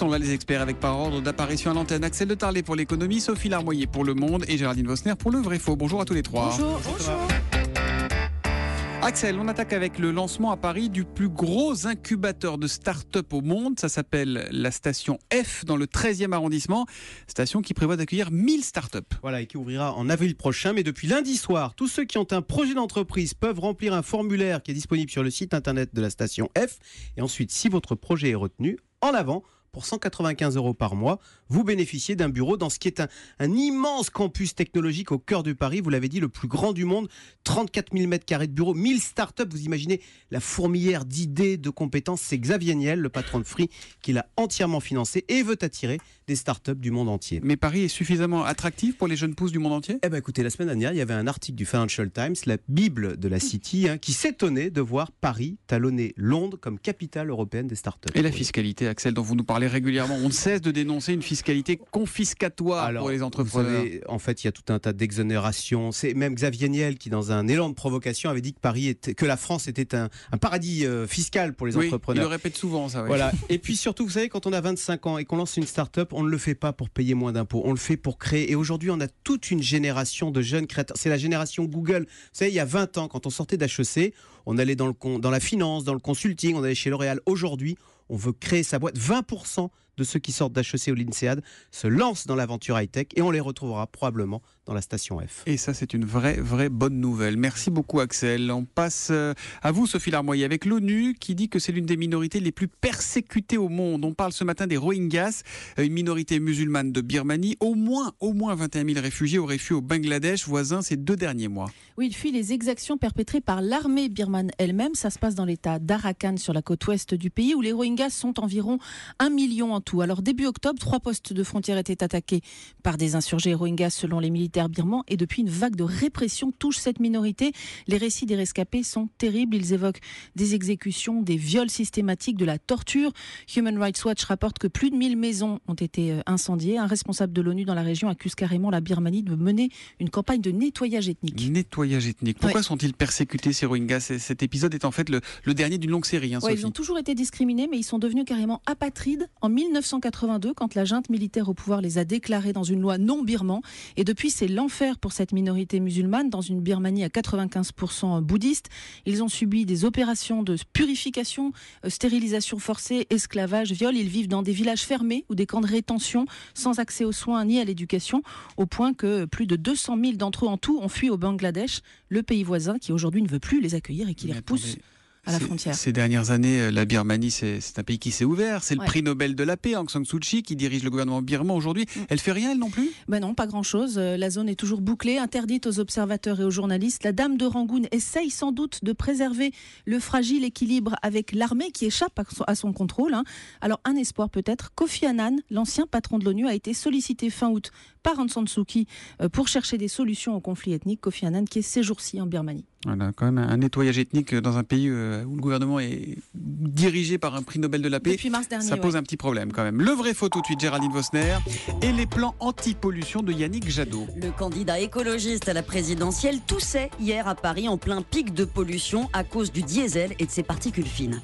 sont là les experts avec par ordre d'apparition à l'antenne. Axel de Tarlet pour l'économie, Sophie Larmoyer pour le monde et Géraldine Vosner pour le vrai faux. Bonjour à tous les trois. Bonjour. Axel, on attaque avec le lancement à Paris du plus gros incubateur de start-up au monde. Ça s'appelle la station F dans le 13e arrondissement. Station qui prévoit d'accueillir 1000 start-up. Voilà, et qui ouvrira en avril prochain. Mais depuis lundi soir, tous ceux qui ont un projet d'entreprise peuvent remplir un formulaire qui est disponible sur le site internet de la station F. Et ensuite, si votre projet est retenu, en avant, pour 195 euros par mois, vous bénéficiez d'un bureau dans ce qui est un, un, immense campus technologique au cœur de Paris. Vous l'avez dit, le plus grand du monde. 34 000 mètres carrés de bureau, 1000 startups. Vous imaginez la fourmilière d'idées, de compétences. C'est Xavier Niel, le patron de Free, qui l'a entièrement financé et veut attirer des startups du monde entier. Mais Paris est suffisamment attractif pour les jeunes pousses du monde entier? Eh ben, écoutez, la semaine dernière, il y avait un article du Financial Times, la Bible de la City, hein, qui s'étonnait de voir Paris talonner Londres comme capitale européenne des startups. Et la fiscalité, Axel, dont vous nous parlez régulièrement. On ne cesse de dénoncer une fiscalité confiscatoire Alors, pour les entrepreneurs. Savez, en fait, il y a tout un tas d'exonérations. C'est même Xavier Niel qui, dans un élan de provocation, avait dit que Paris était, que la France était un, un paradis euh, fiscal pour les oui, entrepreneurs. Il le répète souvent, ça. Oui. Voilà. et puis surtout, vous savez, quand on a 25 ans et qu'on lance une start-up, on ne le fait pas pour payer moins d'impôts. On le fait pour créer. Et aujourd'hui, on a toute une génération de jeunes créateurs. C'est la génération Google. Vous savez, il y a 20 ans, quand on sortait d'HEC, on allait dans, le, dans la finance, dans le consulting, on allait chez L'Oréal. Aujourd'hui, on veut créer sa boîte. 20% de ceux qui sortent d'HEC ou l'INSEAD se lancent dans l'aventure high-tech et on les retrouvera probablement dans la station F. Et ça, c'est une vraie, vraie bonne nouvelle. Merci beaucoup, Axel. On passe euh, à vous, Sophie Larmoyer, avec l'ONU qui dit que c'est l'une des minorités les plus persécutées au monde. On parle ce matin des Rohingyas, une minorité musulmane de Birmanie. Au moins, au moins 21 000 réfugiés auraient fui au Bangladesh voisin ces deux derniers mois. Oui, ils fuient les exactions perpétrées par l'armée birmane elle-même. Ça se passe dans l'état d'Arakan, sur la côte ouest du pays, où les Rohingyas sont environ un million en tout. Alors, début octobre, trois postes de frontières étaient attaqués par des insurgés Rohingyas selon les militaires birmans. Et depuis, une vague de répression touche cette minorité. Les récits des rescapés sont terribles. Ils évoquent des exécutions, des viols systématiques, de la torture. Human Rights Watch rapporte que plus de 1000 maisons ont été incendiées. Un responsable de l'ONU dans la région accuse carrément la Birmanie de mener une campagne de nettoyage ethnique. Nettoyage ethnique. Pourquoi ouais. sont-ils persécutés, ces Rohingyas? Cet épisode est en fait le, le dernier d'une longue série. Hein, ouais, ils ont toujours été discriminés, mais ils sont devenus carrément apatrides en 1982 quand la junte militaire au pouvoir les a déclarés dans une loi non birman. Et depuis, c'est l'enfer pour cette minorité musulmane dans une Birmanie à 95% bouddhiste. Ils ont subi des opérations de purification, euh, stérilisation forcée, esclavage, viol. Ils vivent dans des villages fermés ou des camps de rétention sans accès aux soins ni à l'éducation, au point que plus de 200 000 d'entre eux en tout ont fui au Bangladesh, le pays voisin qui aujourd'hui ne veut plus les accueillir et qui les repousse. Attendez. À la frontière. Ces dernières années, la Birmanie, c'est un pays qui s'est ouvert. C'est le ouais. prix Nobel de la paix, Aung San Suu Kyi, qui dirige le gouvernement birman aujourd'hui. Mm. Elle fait rien, elle non plus? Ben non, pas grand-chose. La zone est toujours bouclée, interdite aux observateurs et aux journalistes. La dame de Rangoon essaye sans doute de préserver le fragile équilibre avec l'armée qui échappe à son contrôle. Hein. Alors, un espoir peut-être. Kofi Annan, l'ancien patron de l'ONU, a été sollicité fin août par Aung San Suu Kyi pour chercher des solutions au conflit ethnique. Kofi Annan qui est ces jours-ci en Birmanie. Voilà, quand même un nettoyage ethnique dans un pays où le gouvernement est dirigé par un prix Nobel de la paix. Depuis mars dernier, ça pose ouais. un petit problème quand même. Le vrai faux tout de suite, Géraldine Vosner. Et les plans anti-pollution de Yannick Jadot. Le candidat écologiste à la présidentielle toussait hier à Paris en plein pic de pollution à cause du diesel et de ses particules fines.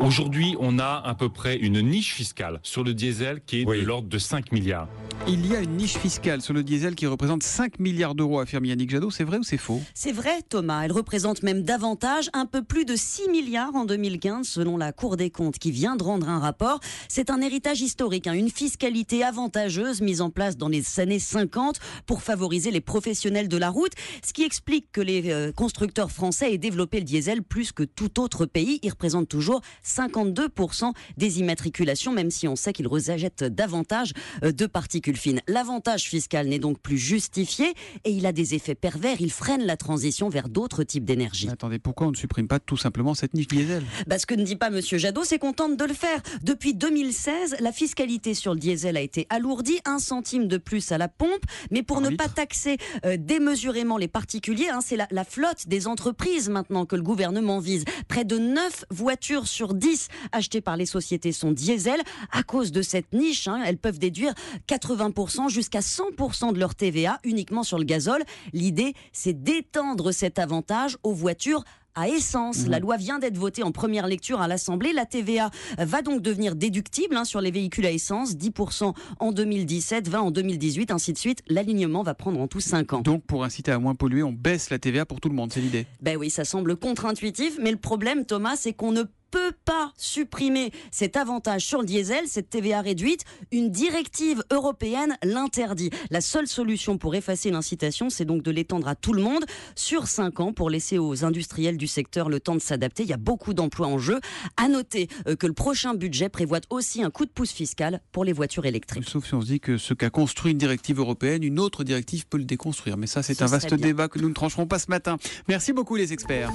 Aujourd'hui, on a à peu près une niche fiscale sur le diesel qui est oui. de l'ordre de 5 milliards. Il y a une niche fiscale sur le diesel qui représente 5 milliards d'euros, affirme Yannick Jadot. C'est vrai ou c'est faux? C'est vrai, Thomas. Elle représente même davantage, un peu plus de 6 milliards en 2015, selon la Cour des comptes qui vient de rendre un rapport. C'est un héritage historique, hein, une fiscalité avantageuse mise en place dans les années 50 pour favoriser les professionnels de la route, ce qui explique que les euh, constructeurs français aient développé le diesel plus que tout autre pays. Il représente toujours 52% des immatriculations, même si on sait qu'il rejette davantage euh, de particules fines. L'avantage fiscal n'est donc plus justifié et il a des effets pervers. Il freine la transition vers d'autres types d'énergie. Attendez, pourquoi on ne supprime pas tout simplement cette niche diesel? Bah, Ce que ne dit pas Monsieur Jadot, c'est qu'on tente de le faire. Depuis 2016, la fiscalité sur le diesel a été alourdie, un centime de plus à la pompe, mais pour ne litre. pas taxer euh, démesurément les particuliers, hein, c'est la, la flotte des entreprises maintenant que le gouvernement vise. Près de 9 voitures sur 10 achetées par les sociétés sont diesel. À cause de cette niche, hein, elles peuvent déduire 80% jusqu'à 100% de leur TVA uniquement sur le gazole. L'idée, c'est d'étendre cet avantage aux voitures à essence. La loi vient d'être votée en première lecture à l'Assemblée. La TVA va donc devenir déductible hein, sur les véhicules à essence, 10% en 2017, 20 en 2018, ainsi de suite. L'alignement va prendre en tout 5 ans. Donc pour inciter à moins polluer, on baisse la TVA pour tout le monde, c'est l'idée Ben oui, ça semble contre-intuitif, mais le problème, Thomas, c'est qu'on ne peut pas supprimer cet avantage sur le diesel, cette TVA réduite. Une directive européenne l'interdit. La seule solution pour effacer l'incitation, c'est donc de l'étendre à tout le monde sur 5 ans pour laisser aux industriels du secteur le temps de s'adapter. Il y a beaucoup d'emplois en jeu. À noter euh, que le prochain budget prévoit aussi un coup de pouce fiscal pour les voitures électriques. Sauf si on se dit que ce qu'a construit une directive européenne, une autre directive peut le déconstruire. Mais ça, c'est Ce un vaste débat que nous ne trancherons pas ce matin. Merci beaucoup les experts.